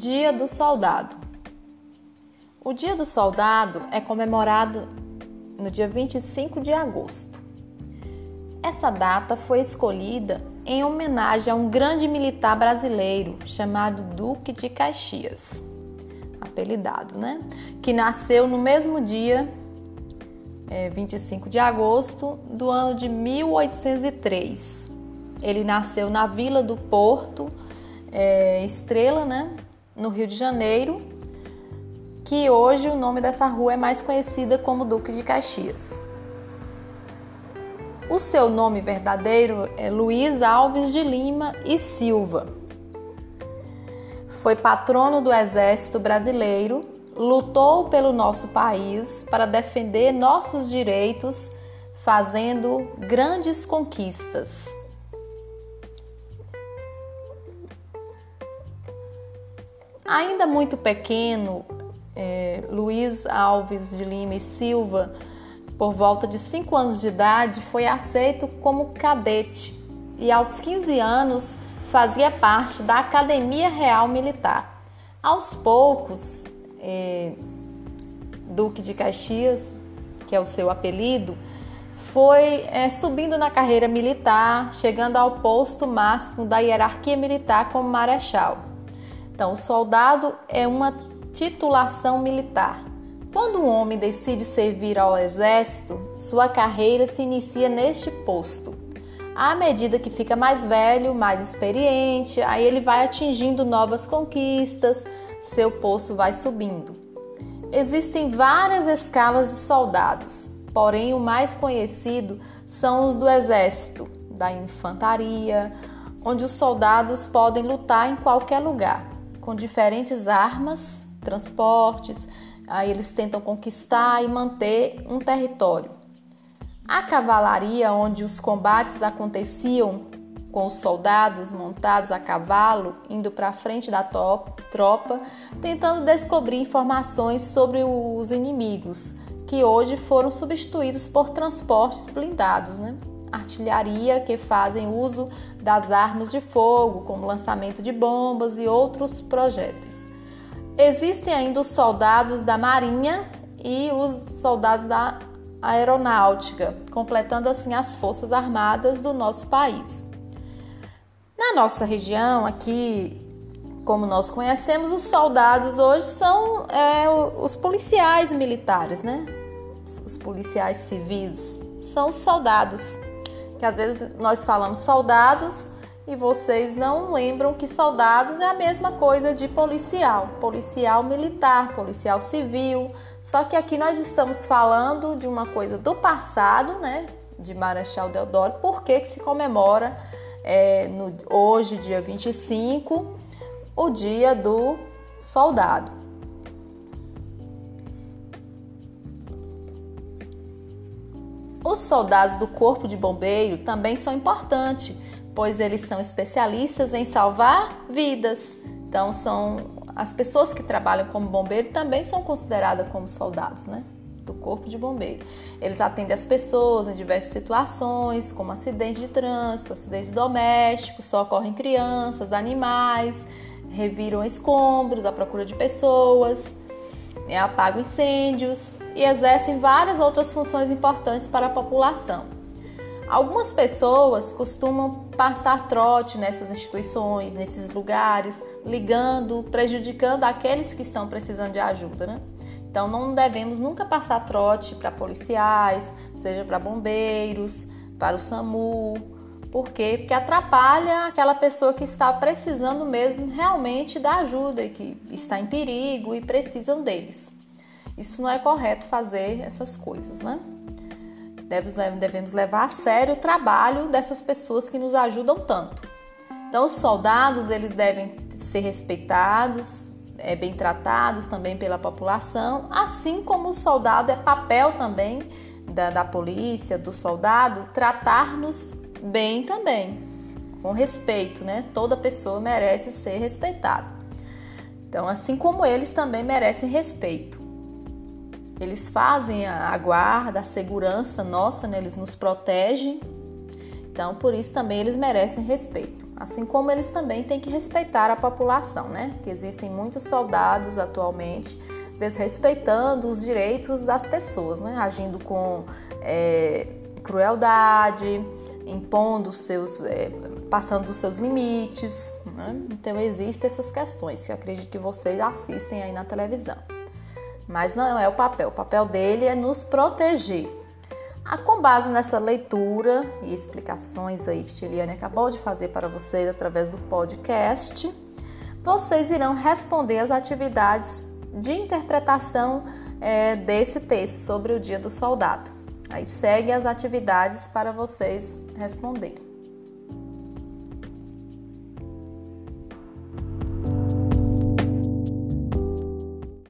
Dia do Soldado. O Dia do Soldado é comemorado no dia 25 de agosto. Essa data foi escolhida em homenagem a um grande militar brasileiro chamado Duque de Caxias, apelidado, né? Que nasceu no mesmo dia, é, 25 de agosto do ano de 1803. Ele nasceu na Vila do Porto, é, Estrela, né? No Rio de Janeiro, que hoje o nome dessa rua é mais conhecida como Duque de Caxias. O seu nome verdadeiro é Luiz Alves de Lima e Silva. Foi patrono do Exército Brasileiro, lutou pelo nosso país para defender nossos direitos, fazendo grandes conquistas. Ainda muito pequeno, é, Luiz Alves de Lima e Silva, por volta de 5 anos de idade, foi aceito como cadete e aos 15 anos fazia parte da Academia Real Militar. Aos poucos, é, Duque de Caxias, que é o seu apelido, foi é, subindo na carreira militar, chegando ao posto máximo da hierarquia militar como marechal. Então, o soldado é uma titulação militar. Quando um homem decide servir ao exército, sua carreira se inicia neste posto. À medida que fica mais velho, mais experiente, aí ele vai atingindo novas conquistas, seu posto vai subindo. Existem várias escalas de soldados, porém o mais conhecido são os do exército, da infantaria, onde os soldados podem lutar em qualquer lugar com diferentes armas, transportes, aí eles tentam conquistar e manter um território. A cavalaria, onde os combates aconteciam com os soldados montados a cavalo, indo para a frente da tropa, tentando descobrir informações sobre os inimigos, que hoje foram substituídos por transportes blindados, né? Artilharia que fazem uso das armas de fogo, como lançamento de bombas e outros projéteis. Existem ainda os soldados da Marinha e os soldados da Aeronáutica, completando assim as forças armadas do nosso país. Na nossa região, aqui, como nós conhecemos, os soldados hoje são é, os policiais militares, né? Os policiais civis são os soldados que às vezes nós falamos soldados e vocês não lembram que soldados é a mesma coisa de policial, policial militar, policial civil. Só que aqui nós estamos falando de uma coisa do passado, né? De Marechal Deodoro, porque que se comemora é, no, hoje, dia 25, o dia do soldado. Os soldados do Corpo de Bombeiro também são importantes, pois eles são especialistas em salvar vidas. Então, são as pessoas que trabalham como bombeiro também são consideradas como soldados, né? Do Corpo de Bombeiro. Eles atendem as pessoas em diversas situações, como acidente de trânsito, acidente doméstico, socorrem crianças, animais, reviram escombros à procura de pessoas né, apagam incêndios e exercem várias outras funções importantes para a população. Algumas pessoas costumam passar trote nessas instituições, nesses lugares, ligando, prejudicando aqueles que estão precisando de ajuda, né? Então não devemos nunca passar trote para policiais, seja para bombeiros, para o SAMU, por quê? Porque atrapalha aquela pessoa que está precisando mesmo realmente da ajuda e que está em perigo e precisam deles. Isso não é correto fazer essas coisas, né? Devemos levar a sério o trabalho dessas pessoas que nos ajudam tanto. Então, os soldados eles devem ser respeitados, é, bem tratados também pela população, assim como o soldado é papel também da, da polícia, do soldado, tratar-nos bem também, com respeito, né? Toda pessoa merece ser respeitada. Então, assim como eles também merecem respeito. Eles fazem a guarda, a segurança nossa, né? eles nos protegem. Então, por isso também eles merecem respeito, assim como eles também têm que respeitar a população, né? Que existem muitos soldados atualmente desrespeitando os direitos das pessoas, né? Agindo com é, crueldade, impondo seus, é, passando dos seus limites. Né? Então existem essas questões que eu acredito que vocês assistem aí na televisão. Mas não é o papel. O papel dele é nos proteger. Ah, com base nessa leitura e explicações aí que Tiliane acabou de fazer para vocês através do podcast, vocês irão responder as atividades de interpretação é, desse texto sobre o Dia do Soldado. Aí segue as atividades para vocês responderem.